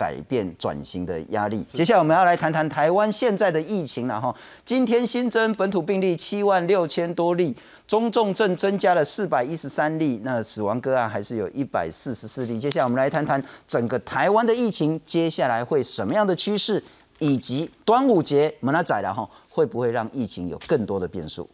改变转型的压力。接下来我们要来谈谈台湾现在的疫情了哈。今天新增本土病例七万六千多例，中重症增加了四百一十三例，那死亡个案还是有一百四十四例。接下来我们来谈谈整个台湾的疫情接下来会什么样的趋势，以及端午节我们来宰了哈，会不会让疫情有更多的变数？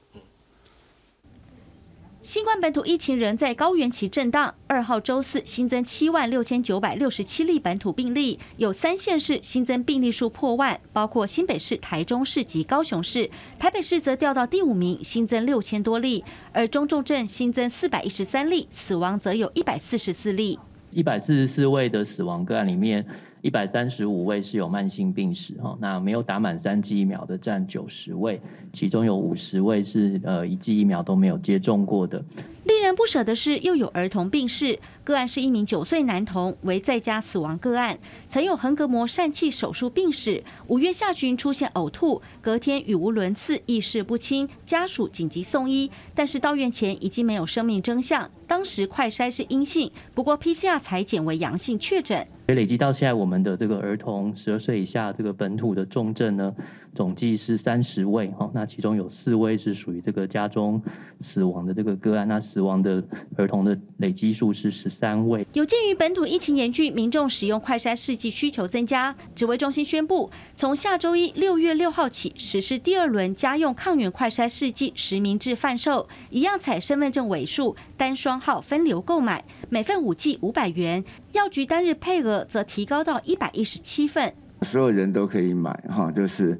新冠本土疫情仍在高原期震荡。二号周四新增七万六千九百六十七例本土病例，有三县市新增病例数破万，包括新北市、台中市及高雄市。台北市则掉到第五名，新增六千多例，而中重症新增四百一十三例，死亡则有一百四十四例。一百四十四位的死亡个案里面。一百三十五位是有慢性病史哈，那没有打满三剂疫苗的占九十位，其中有五十位是呃一剂疫苗都没有接种过的。令人不舍的是，又有儿童病逝。个案是一名九岁男童，为在家死亡个案，曾有横膈膜疝气手术病史。五月下旬出现呕吐，隔天语无伦次，意识不清，家属紧急送医，但是到院前已经没有生命征象。当时快筛是阴性，不过 PCR 裁剪为阳性确诊。累积到现在，我们的这个儿童十二岁以下这个本土的重症呢，总计是三十位哈，那其中有四位是属于这个家中死亡的这个个案，那死亡的儿童的累积数是十三位。有鉴于本土疫情严峻，民众使用快筛试剂需求增加，指挥中心宣布，从下周一六月六号起实施第二轮家用抗原快筛试剂实名制贩售，一样采身份证尾数单双号分流购买。每份五剂五百元，药局单日配额则提高到一百一十七份。所有人都可以买哈，就是。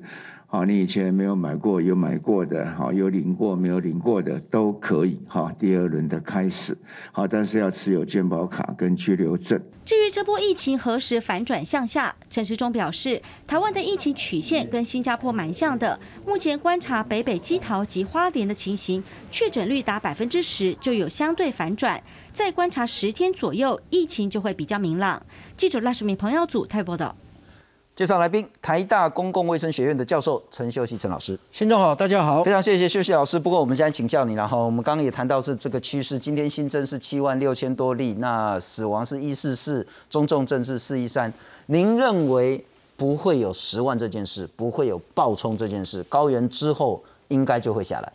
好，你以前没有买过，有买过的，好，有领过，没有领过的都可以。哈，第二轮的开始，好，但是要持有健保卡跟居留证。至于这波疫情何时反转向下，陈时中表示，台湾的疫情曲线跟新加坡蛮像的。目前观察北北基桃及花莲的情形，确诊率达百分之十就有相对反转，再观察十天左右，疫情就会比较明朗。记者赖世明、彭耀祖台报道。介绍来宾，台大公共卫生学院的教授陈秀熙陈老师。先生好，大家好，非常谢谢秀熙老师。不过我们现在请教你，然后我们刚刚也谈到是这个趋势，今天新增是七万六千多例，那死亡是一四四，中重症是四一三。您认为不会有十万这件事，不会有暴冲这件事，高原之后应该就会下来？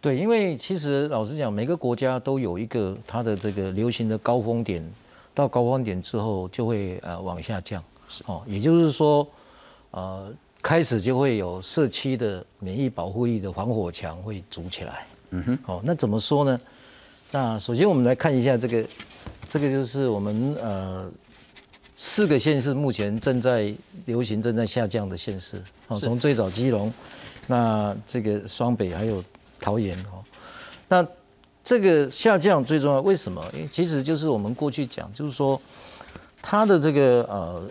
对，因为其实老实讲，每个国家都有一个它的这个流行的高峰点，到高峰点之后就会呃往下降。哦，也就是说，呃，开始就会有社区的免疫保护力的防火墙会筑起来。嗯哼，哦，那怎么说呢？那首先我们来看一下这个，这个就是我们呃四个县市目前正在流行、正在下降的县市。哦，从最早基隆，那这个双北还有桃园哦，那这个下降最重要为什么？因为其实就是我们过去讲，就是说它的这个呃。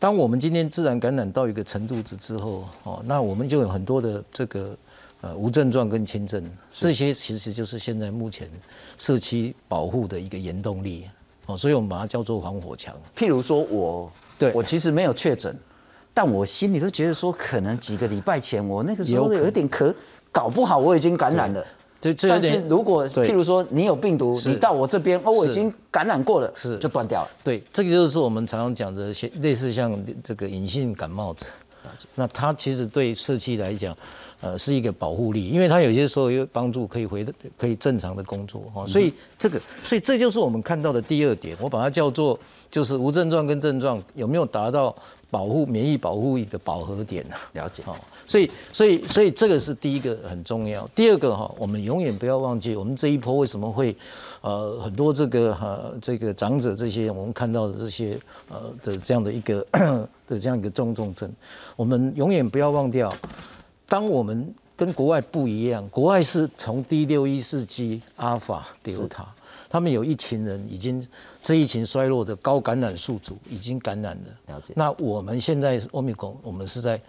当我们今天自然感染到一个程度之之后，哦，那我们就有很多的这个呃无症状跟轻症，这些其实就是现在目前社区保护的一个原动力，哦，所以我们把它叫做防火墙。譬如说我，对。我其实没有确诊，但我心里都觉得说，可能几个礼拜前我那个时候有点咳，搞不好我已经感染了。这这但是如果譬如说你有病毒，你到我这边，哦，我已经感染过了，是就断掉了。对，这个就是我们常常讲的，些类似像这个隐性感冒者。那它其实对社区来讲，呃，是一个保护力，因为它有些时候有帮助，可以回可以正常的工作哈。所以这个，所以这就是我们看到的第二点，我把它叫做就是无症状跟症状有没有达到。保护免疫保护一个饱和点呢？了解哈，所以所以所以这个是第一个很重要。第二个哈，我们永远不要忘记，我们这一波为什么会呃很多这个呃这个长者这些我们看到的这些呃的这样的一个 的这样一个重重症，我们永远不要忘掉，当我们跟国外不一样，国外是从第六一世纪阿尔法、德尔塔。他们有一群人已经这一群衰落的高感染宿主已经感染了。了解。那我们现在欧米伽，我们是在，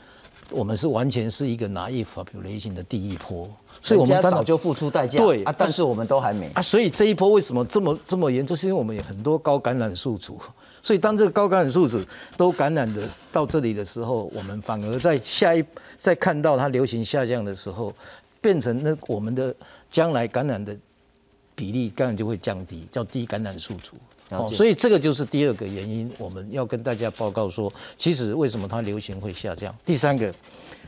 我们是完全是一个拿一发表类型的第一波，所以我们早就付出代价。对啊，但是我们都还没啊。所以这一波为什么这么这么严重？是因为我们有很多高感染宿主，所以当这个高感染宿主都感染的到这里的时候，我们反而在下一再看到它流行下降的时候，变成那我们的将来感染的。比例当然就会降低，叫低感染宿主。哦，所以这个就是第二个原因，我们要跟大家报告说，其实为什么它流行会下降？第三个，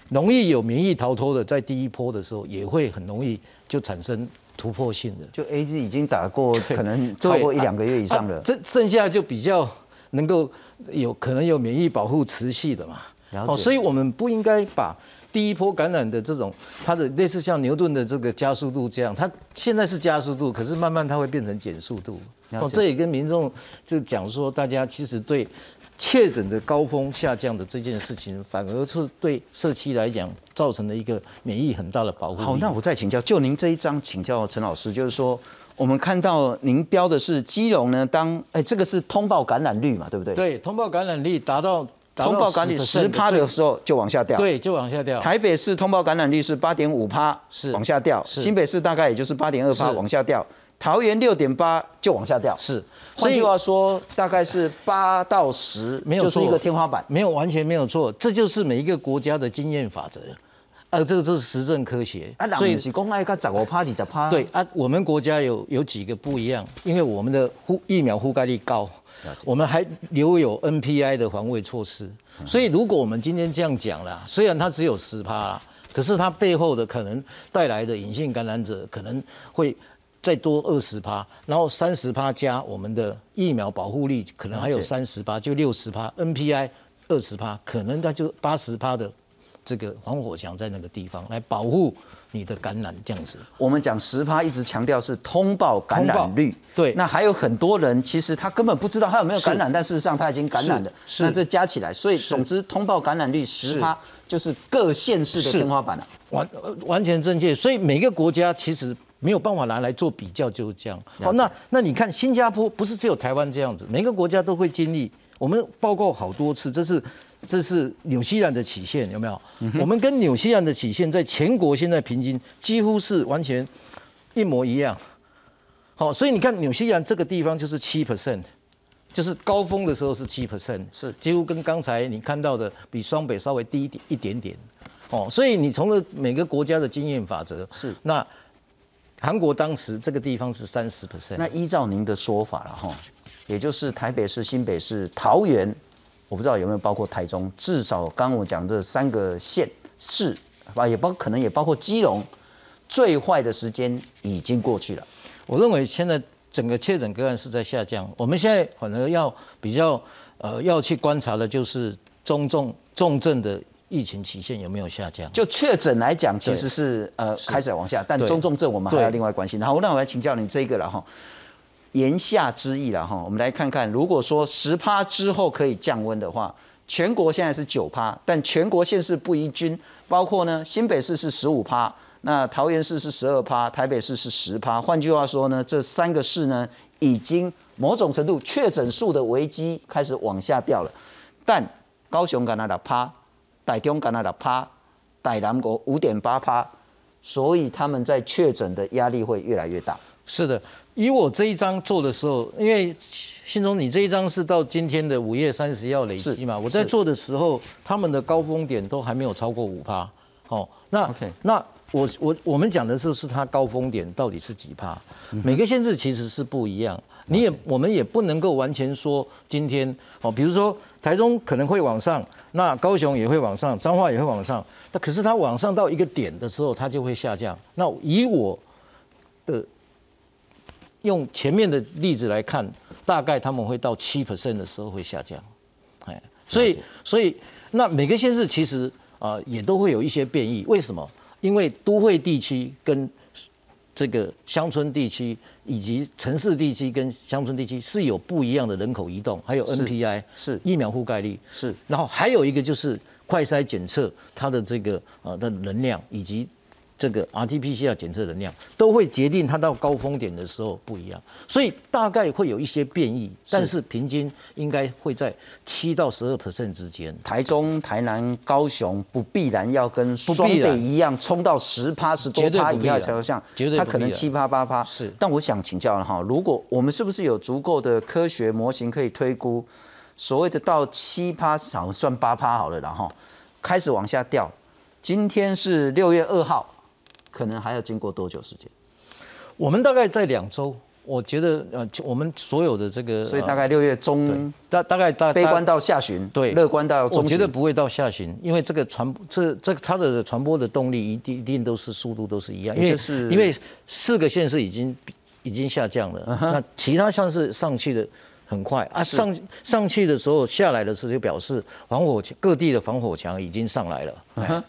容易有免疫逃脱的，在第一波的时候也会很容易就产生突破性的。就 A Z 已经打过，可能超过一两个月以上了，这剩下就比较能够有可能有免疫保护持续的嘛。哦，所以我们不应该把。第一波感染的这种，它的类似像牛顿的这个加速度这样，它现在是加速度，可是慢慢它会变成减速度。哦，这也跟民众就讲说，大家其实对确诊的高峰下降的这件事情，反而是对社区来讲造成了一个免疫很大的保护。好，那我再请教，就您这一张，请教陈老师，就是说，我们看到您标的是基隆呢，当哎，这个是通报感染率嘛，对不对？对，通报感染率达到。通报感染率十趴的时候就往下掉，对，就往下掉。台北市通报感染率是八点五趴，是往下掉。新北市大概也就是八点二趴，往下掉。桃园六点八就往下掉。是，换句话说，大概是八到十，没有就是一个天花板，没有完全没有错。这就是每一个国家的经验法则，呃，这个这是实证科学。啊，所以是公爱个十五趴、二十趴。对啊，我们国家有有几个不一样，因为我们的覆疫苗覆盖率高。我们还留有 NPI 的防卫措施，所以如果我们今天这样讲了，虽然它只有十趴啦，可是它背后的可能带来的隐性感染者可能会再多二十趴，然后三十趴加我们的疫苗保护力可能还有三十趴，就六十趴，NPI 二十趴，可能它就八十趴的这个防火墙在那个地方来保护。你的感染这样子，我们讲十趴一直强调是通报感染率，对，那还有很多人其实他根本不知道他有没有感染，但事实上他已经感染了，那这加起来，所以总之通报感染率十趴就是各县市的天花板了，完完全正确，所以每个国家其实没有办法拿来做比较，就是这样。好，那那你看新加坡不是只有台湾这样子，每个国家都会经历，我们报告好多次，这是。这是纽西兰的曲线，有没有？我们跟纽西兰的曲线在全国现在平均几乎是完全一模一样。好，所以你看纽西兰这个地方就是七 percent，就是高峰的时候是七 percent，是几乎跟刚才你看到的比双北稍微低一点一点点。哦，所以你从了每个国家的经验法则是那韩国当时这个地方是三十 percent。那依照您的说法了哈，也就是台北市、新北市、桃园。我不知道有没有包括台中，至少刚我讲这三个县市啊，也包可能也包括基隆，最坏的时间已经过去了。我认为现在整个确诊个案是在下降，我们现在反而要比较呃要去观察的就是中重重症的疫情期限有没有下降。就确诊来讲，其实是呃开始往下，但中重症我们还要另外关心。然后那我来请教你这个了哈。言下之意了哈，我们来看看，如果说十趴之后可以降温的话，全国现在是九趴，但全国县市不一均，包括呢新北市是十五趴，那桃园市是十二趴，台北市是十趴。换句话说呢，这三个市呢已经某种程度确诊数的危机开始往下掉了，但高雄敢那的趴，台中敢那的趴，台南国五点八趴，所以他们在确诊的压力会越来越大。是的。以我这一张做的时候，因为信中你这一张是到今天的五月三十要累积嘛，我在做的时候，他们的高峰点都还没有超过五趴。好，那那我我我们讲的是是它高峰点到底是几趴？每个县市其实是不一样，你也我们也不能够完全说今天哦，比如说台中可能会往上，那高雄也会往上，彰化也会往上，那可是它往上到一个点的时候，它就会下降。那以我的用前面的例子来看，大概他们会到七 percent 的时候会下降，哎，所以所以那每个县市其实啊也都会有一些变异，为什么？因为都会地区跟这个乡村地区以及城市地区跟乡村地区是有不一样的人口移动，还有 NPI 是。疫苗覆盖率。是，然后还有一个就是快筛检测它的这个啊的能量以及。这个 RT-PCR 检测的量都会决定它到高峰点的时候不一样，所以大概会有一些变异，但是平均应该会在七到十二 percent 之间。台中、台南、高雄不必然要跟双北一样冲到十趴十多趴以下才像，它可能七趴八趴。是，但我想请教了哈，如果我们是不是有足够的科学模型可以推估，所谓的到七趴，少算八趴好了，然后开始往下掉。今天是六月二号。可能还要经过多久时间？我们大概在两周，我觉得呃，我们所有的这个，所以大概六月中，大大概大悲观到下旬，对，乐观到中我觉得不会到下旬，因为这个传这这它的传播的动力一定一定都是速度都是一样，因为是因为四个县市已经已经下降了，那其他像是上去的很快啊，上上去的时候下来的时候就表示防火墙各地的防火墙已经上来了，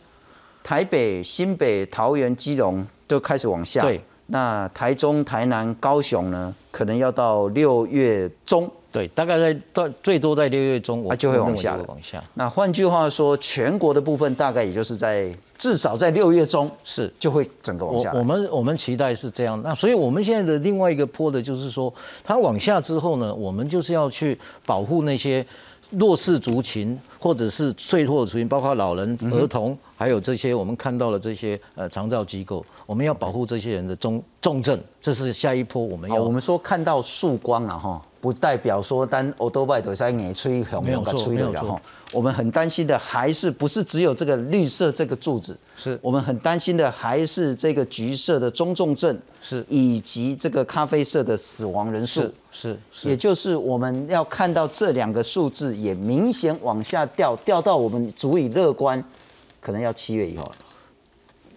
台北、新北、桃园、基隆都开始往下，对。那台中、台南、高雄呢？可能要到六月中，对，大概在到最多在六月中，它就会往下了。往下。那换句话说，全国的部分大概也就是在至少在六月中是就会整个往下。我们我们期待是这样。那所以我们现在的另外一个坡的就是说，它往下之后呢，我们就是要去保护那些。弱势族群或者是脆弱族群，包括老人、儿童，还有这些我们看到了这些呃长照机构，我们要保护这些人的重重症，这是下一波我们要。我们说看到曙光了哈，不代表说单欧多拜都在眼吹红红个吹了哈。我们很担心的还是不是只有这个绿色这个柱子，是。我们很担心的还是这个橘色的中重症，是。以及这个咖啡色的死亡人数，是是，也就是我们要看到这两个数字也明显往下掉，掉到我们足以乐观，可能要七月以后了。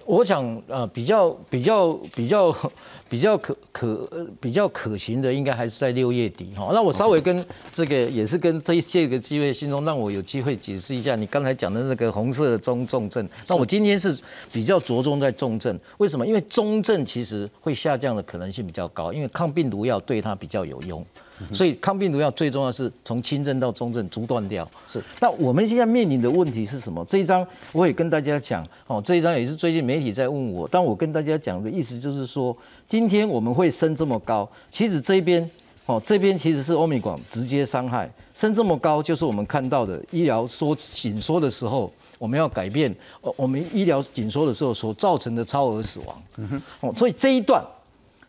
我想呃比较比较比较 比较可可比较可行的，应该还是在六月底哈。那我稍微跟这个也是跟这这个机会，心中让我有机会解释一下你刚才讲的那个红色的中重症。那我今天是比较着重在重症，为什么？因为中症其实会下降的可能性比较高，因为抗病毒药对它比较有用。所以抗病毒药最重要是从轻症到中症逐断掉。是。那我们现在面临的问题是什么？这一章我也跟大家讲哦，这一章也是最近媒体在问我，但我跟大家讲的意思就是说，今天我们会升这么高，其实这边哦，这边其实是欧米广直接伤害，升这么高就是我们看到的医疗缩紧缩的时候，我们要改变哦，我们医疗紧缩的时候所造成的超额死亡。嗯哼。哦，所以这一段。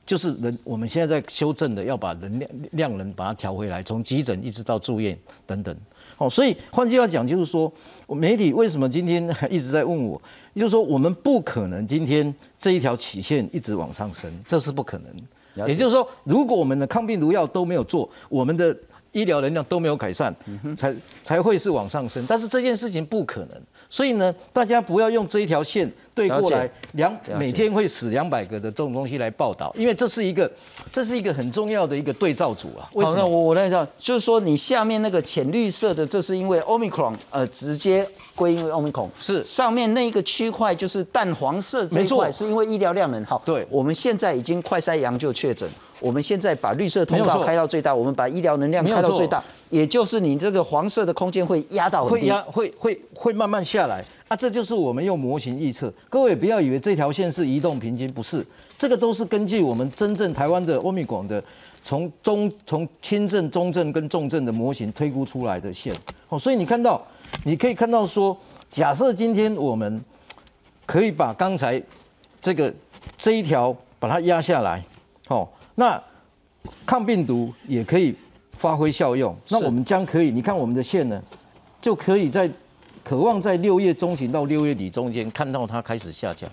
就是人，我们现在在修正的，要把能量量能把它调回来，从急诊一直到住院等等。哦，所以换句话讲，就是说，媒体为什么今天一直在问我，就是说，我们不可能今天这一条曲线一直往上升，这是不可能。也就是说，如果我们的抗病毒药都没有做，我们的医疗能量都没有改善，才才会是往上升。但是这件事情不可能，所以呢，大家不要用这一条线。对过来两每天会死两百个的这种东西来报道，因为这是一个这是一个很重要的一个对照组啊。好，那我我来讲，就是说你下面那个浅绿色的，这是因为 omicron 呃直接归因为 omicron 是。上面那一个区块就是淡黄色这一块是因为医疗量能好。对，我们现在已经快筛阳就确诊，我们现在把绿色通道开到最大，我们把医疗能量开到最大，也就是你这个黄色的空间会压到会压会会会慢慢下来。啊，这就是我们用模型预测。各位不要以为这条线是移动平均，不是，这个都是根据我们真正台湾的欧米广的，从中从轻症、中症跟重症的模型推估出来的线。哦，所以你看到，你可以看到说，假设今天我们可以把刚才这个这一条把它压下来，哦，那抗病毒也可以发挥效用。那我们将可以，你看我们的线呢，就可以在。渴望在六月中旬到六月底中间看到它开始下降。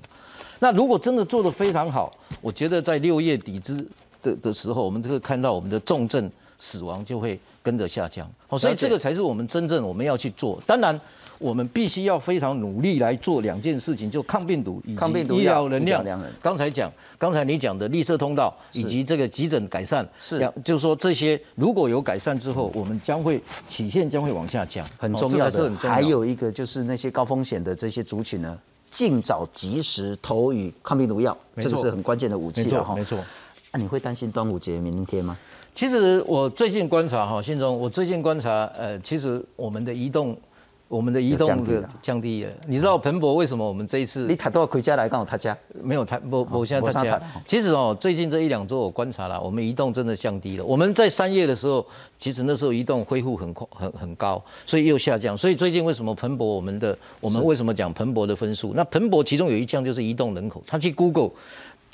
那如果真的做得非常好，我觉得在六月底之的的时候，我们就会看到我们的重症死亡就会跟着下降。哦，所以这个才是我们真正我们要去做。当然。我们必须要非常努力来做两件事情，就抗病毒以及医疗能量。刚才讲，刚才你讲的绿色通道以及这个急诊改善，是，就是说这些如果有改善之后，我们将会曲线将会往下降。很重要的，还有一个就是那些高风险的这些族群呢，尽早及时投予抗病毒药，这个是很关键的武器了哈。没错。那你会担心端午节明天吗？其实我最近观察哈，信中，我最近观察，呃，其实我们的移动。我们的移动的降低了，你知道彭博为什么我们这一次你他都要回家来，刚好他家没有他不不现在他家。其实哦，最近这一两周我观察了，我们移动真的降低了。我们在三月的时候，其实那时候移动恢复很快很很高，所以又下降。所以最近为什么彭博我们的我们为什么讲彭博的分数？那彭博其中有一项就是移动人口，他去 Google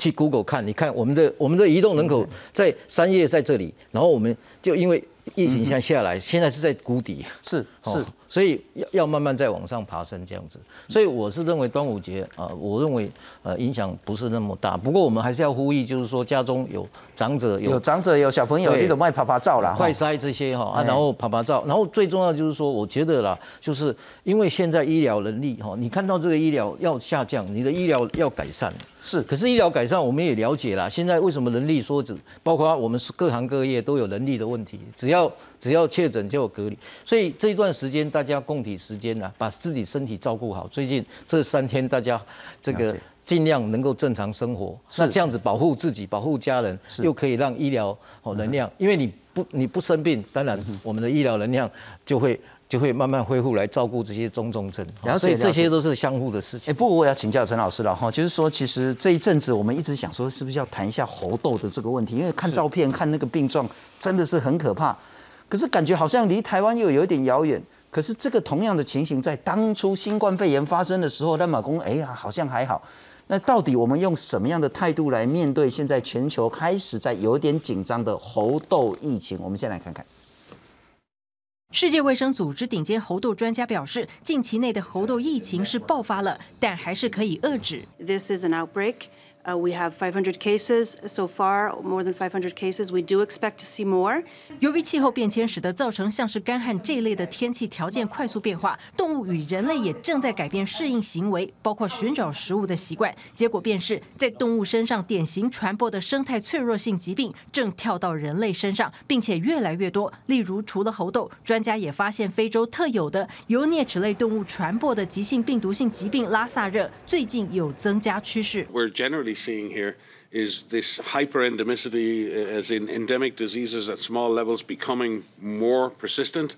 去 Google 看，你看我们的我们的移动人口在三月在这里，然后我们就因为疫情下下来，现在是在谷底。是。是，所以要要慢慢再往上爬升这样子。所以我是认为端午节啊，我认为呃影响不是那么大。不过我们还是要呼吁，就是说家中有长者有长者有小朋友，你都卖爬爬照啦，快塞这些哈啊，然后爬爬照，然后最重要就是说，我觉得啦，就是因为现在医疗能力哈，你看到这个医疗要下降，你的医疗要改善是。可是医疗改善我们也了解啦，现在为什么人力说只包括我们各行各业都有能力的问题，只要只要确诊就有隔离，所以这一段。时间大家共体时间呢，把自己身体照顾好。最近这三天大家这个尽量能够正常生活，那这样子保护自己、保护家人，又可以让医疗哦能量，因为你不你不生病，当然我们的医疗能量就会就会慢慢恢复来照顾这些中重症。然后所以这些都是相互的事情。哎，不过我要请教陈老师了哈，就是说其实这一阵子我们一直想说，是不是要谈一下猴痘的这个问题？因为看照片看那个病状真的是很可怕。可是感觉好像离台湾又有一点遥远。可是这个同样的情形，在当初新冠肺炎发生的时候，那马公哎呀，好像还好。那到底我们用什么样的态度来面对现在全球开始在有点紧张的猴痘疫情？我们先来看看。世界卫生组织顶尖猴痘专家表示，近期内的猴痘疫情是爆发了，但还是可以遏制。This is an outbreak. Uh, we have 500 cases so far, more than 500 cases. We do expect to see more. 由于气候变迁使得造成像是干旱这一类的天气条件快速变化，动物与人类也正在改变适应行为，包括寻找食物的习惯。结果便是在动物身上典型传播的生态脆弱性疾病正跳到人类身上，并且越来越多。例如，除了猴痘，专家也发现非洲特有的由啮齿类动物传播的急性病毒性疾病拉萨热最近有增加趋势。We're generally seeing here is this hyperendemicity, as in endemic diseases at small levels, becoming more persistent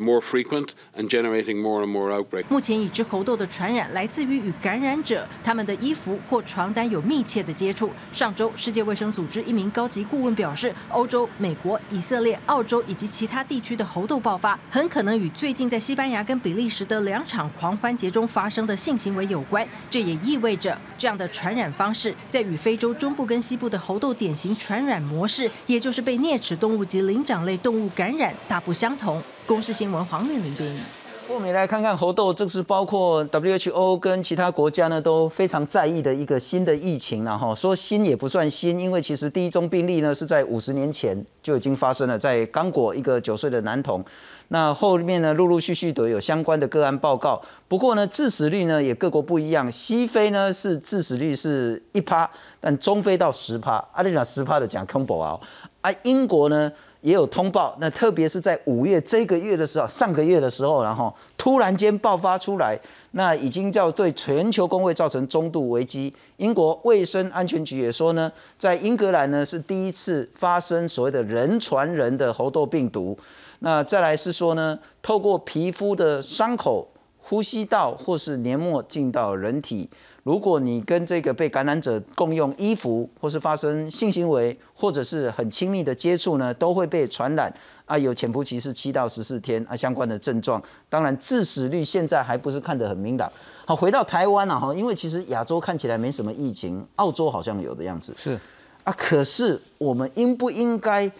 more frequent and generating more and more outbreak. 目前已知猴痘的传染来自于与感染者他们的衣服或床单有密切的接触。上周，世界卫生组织一名高级顾问表示，欧洲、美国、以色列、澳洲以及其他地区的猴痘爆发，很可能与最近在西班牙跟比利时的两场狂欢节中发生的性行为有关。这也意味着，这样的传染方式在与非洲中部跟西部的猴痘典型传染模式，也就是被啮齿动物及灵长类动物感染，大不相同。公司新闻黄韵玲编译。我们来看看猴痘，这是包括 WHO 跟其他国家呢都非常在意的一个新的疫情了哈。说新也不算新，因为其实第一宗病例呢是在五十年前就已经发生了，在刚果一个九岁的男童。那后面呢陆陆续续都有相关的个案报告。不过呢致死率呢也各国不一样，西非呢是致死率是一趴，但中非到十趴。阿里讲十趴的讲 combo 啊，啊英国呢？也有通报，那特别是在五月这个月的时候，上个月的时候，然后突然间爆发出来，那已经叫对全球工位造成中度危机。英国卫生安全局也说呢，在英格兰呢是第一次发生所谓的人传人的猴痘病毒。那再来是说呢，透过皮肤的伤口、呼吸道或是黏膜进到人体。如果你跟这个被感染者共用衣服，或是发生性行为，或者是很亲密的接触呢，都会被传染啊。有潜伏期是七到十四天啊，相关的症状。当然，致死率现在还不是看得很明朗。好，回到台湾了哈，因为其实亚洲看起来没什么疫情，澳洲好像有的样子。是啊，可是我们应不应该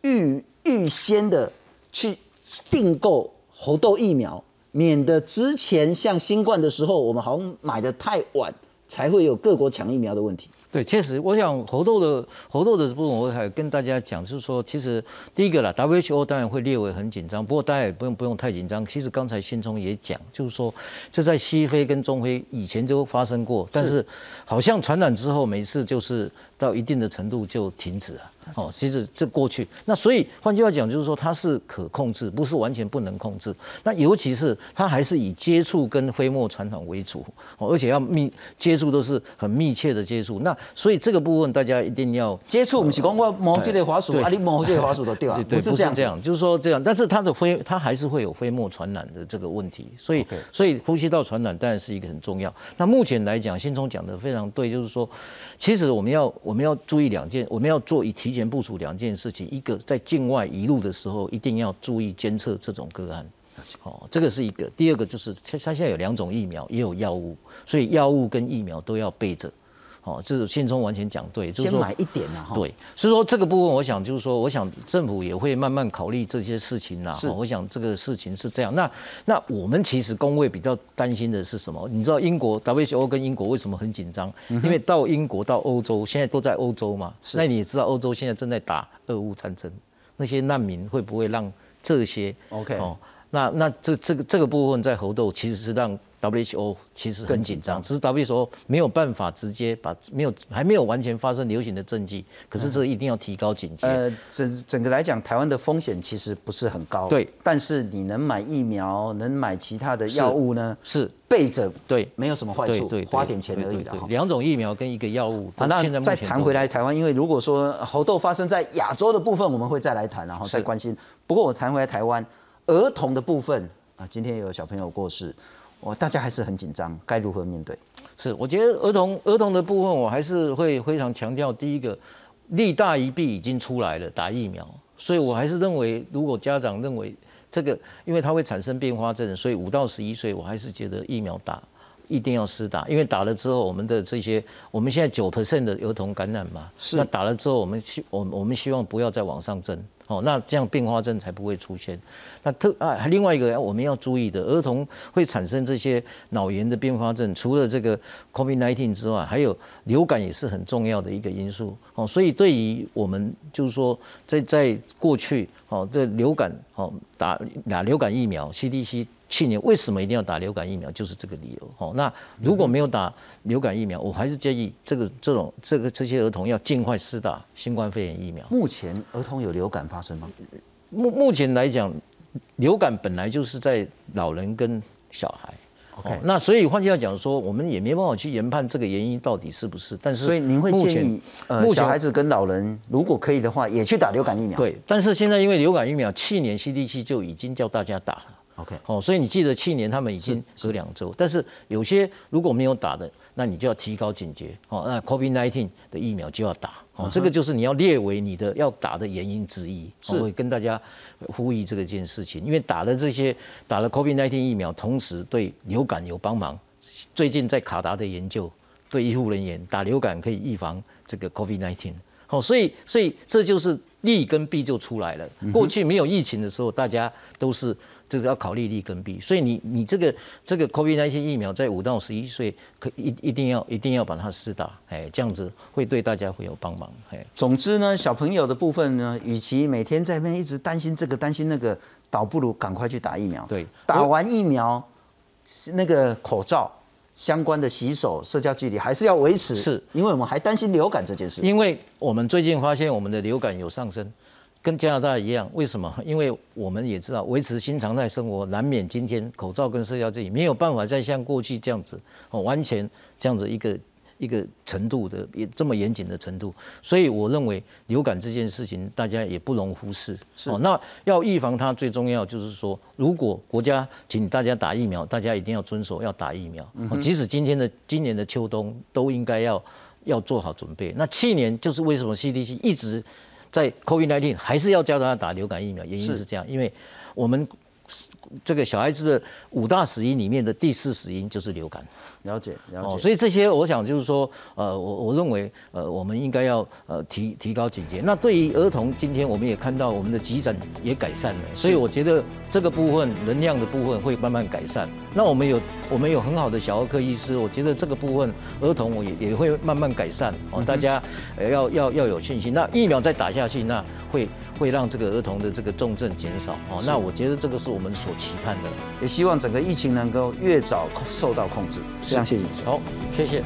预预先的去订购猴痘疫苗？免得之前像新冠的时候，我们好像买的太晚，才会有各国抢疫苗的问题。对，确实，我想猴痘的猴痘的部分，我还跟大家讲，就是说，其实第一个啦，WHO 当然会列为很紧张，不过大家也不用不用太紧张。其实刚才信聪也讲，就是说，这在西非跟中非以前就发生过，但是好像传染之后，每次就是到一定的程度就停止了。哦，其实这过去，那所以换句话讲，就是说它是可控制，不是完全不能控制。那尤其是它还是以接触跟飞沫传染为主，哦，而且要密接触都是很密切的接触。那所以这个部分大家一定要接触，不是讲我摸这个滑鼠，啊，你摸这个滑鼠都掉，不是这样，就是说这样。但是它的飞，它还是会有飞沫传染的这个问题。所以，所以呼吸道传染当然是一个很重要。那目前来讲，新聪讲的非常对，就是说，其实我们要我们要注意两件，我们要做以提。前部署两件事情，一个在境外移入的时候，一定要注意监测这种个案，哦，这个是一个。第二个就是，它它现在有两种疫苗，也有药物，所以药物跟疫苗都要备着。哦，这是信中完全讲对，就是先说买一点啊，哈，对，所以说这个部分，我想就是说，我想政府也会慢慢考虑这些事情啦。我想这个事情是这样。那那我们其实工会比较担心的是什么？你知道英国 WHO 跟英国为什么很紧张？因为到英国到欧洲，现在都在欧洲嘛。那你也知道，欧洲现在正在打俄乌战争，那些难民会不会让这些 OK 哦？那那这这个这个部分在猴痘其实是让 WHO 其实很紧张，只是 WHO 没有办法直接把没有还没有完全发生流行的症绩，可是这一定要提高警戒。呃，整整个来讲，台湾的风险其实不是很高，对，但是你能买疫苗，能买其他的药物呢，是备着对，没有什么坏处，花点钱而已的。两种疫苗跟一个药物，好，那再谈回来台湾，因为如果说猴痘发生在亚洲的部分，我们会再来谈，然后再关心。不过我谈回来台湾儿童的部分啊，今天有小朋友过世，我大家还是很紧张，该如何面对？是，我觉得儿童儿童的部分，我还是会非常强调，第一个利大于弊已经出来了，打疫苗，所以我还是认为，如果家长认为这个，因为它会产生并发症，所以五到十一岁，我还是觉得疫苗打一定要施打，因为打了之后，我们的这些我们现在九 percent 的儿童感染嘛，是那打了之后，我们希我我们希望不要再往上增。哦，那这样并发症才不会出现。那特啊，另外一个我们要注意的，儿童会产生这些脑炎的并发症，除了这个 COVID-19 之外，还有流感也是很重要的一个因素。哦，所以对于我们就是说，在在过去哦，这流感哦打打流感疫苗，CDC 去年为什么一定要打流感疫苗，就是这个理由。哦，那如果没有打流感疫苗，我还是建议这个这种这个这些儿童要尽快施打新冠肺炎疫苗。目前儿童有流感发生吗？目目前来讲，流感本来就是在老人跟小孩。OK 哦那所以换句话讲说，我们也没办法去研判这个原因到底是不是。但是所以您会建议呃目前小孩子跟老人如果可以的话，也去打流感疫苗？对，但是现在因为流感疫苗，去年 CDC 就已经叫大家打了。，OK，哦，所以你记得去年他们已经隔两周，但是有些如果没有打的，那你就要提高警觉。哦，那 COVID-19 的疫苗就要打。哦，这个就是你要列为你的要打的原因之一。是我会跟大家呼吁这个件事情，因为打了这些打了 COVID-19 疫苗，同时对流感有帮忙。最近在卡达的研究，对医护人员打流感可以预防这个 COVID-19。好，所以所以这就是利跟弊就出来了。过去没有疫情的时候，大家都是这个要考虑利跟弊，所以你你这个这个 COVID-19 疫苗在五到十一岁可一一定要一定要把它施打，哎，这样子会对大家会有帮忙，哎。总之呢，小朋友的部分呢，与其每天在那边一直担心这个担心那个，倒不如赶快去打疫苗。对打完疫苗，那个口罩相关的洗手、社交距离还是要维持，是因为我们还担心流感这件事。因为我们最近发现我们的流感有上升，跟加拿大一样。为什么？因为我们也知道维持新常态生活，难免今天口罩跟社交距离没有办法再像过去这样子哦，完全这样子一个一个程度的也这么严谨的程度。所以我认为流感这件事情大家也不容忽视。哦，那要预防它最重要就是说，如果国家请大家打疫苗，大家一定要遵守要打疫苗。嗯即使今天的今年的秋冬都应该要要做好准备。那去年就是为什么 CDC 一直在 COVID-19 还是要教大家打流感疫苗，原因是是。这样，因为我们这个小孩子的五大死因里面的第四死因就是流感。了解了解。哦，所以这些我想就是说，呃，我我认为，呃，我们应该要呃提提高警觉。那对于儿童，今天我们也看到我们的急诊也改善了，所以我觉得这个部分能量的部分会慢慢改善。那我们有我们有很好的小儿科医师，我觉得这个部分儿童我也也会慢慢改善。哦，大家呃要要要有信心。那疫苗再打下去，那会会让这个儿童的这个重症减少。哦，那我觉得这个是我们所期盼的。也希望整个疫情能够越早受到控制。非常谢谢你。好，谢谢。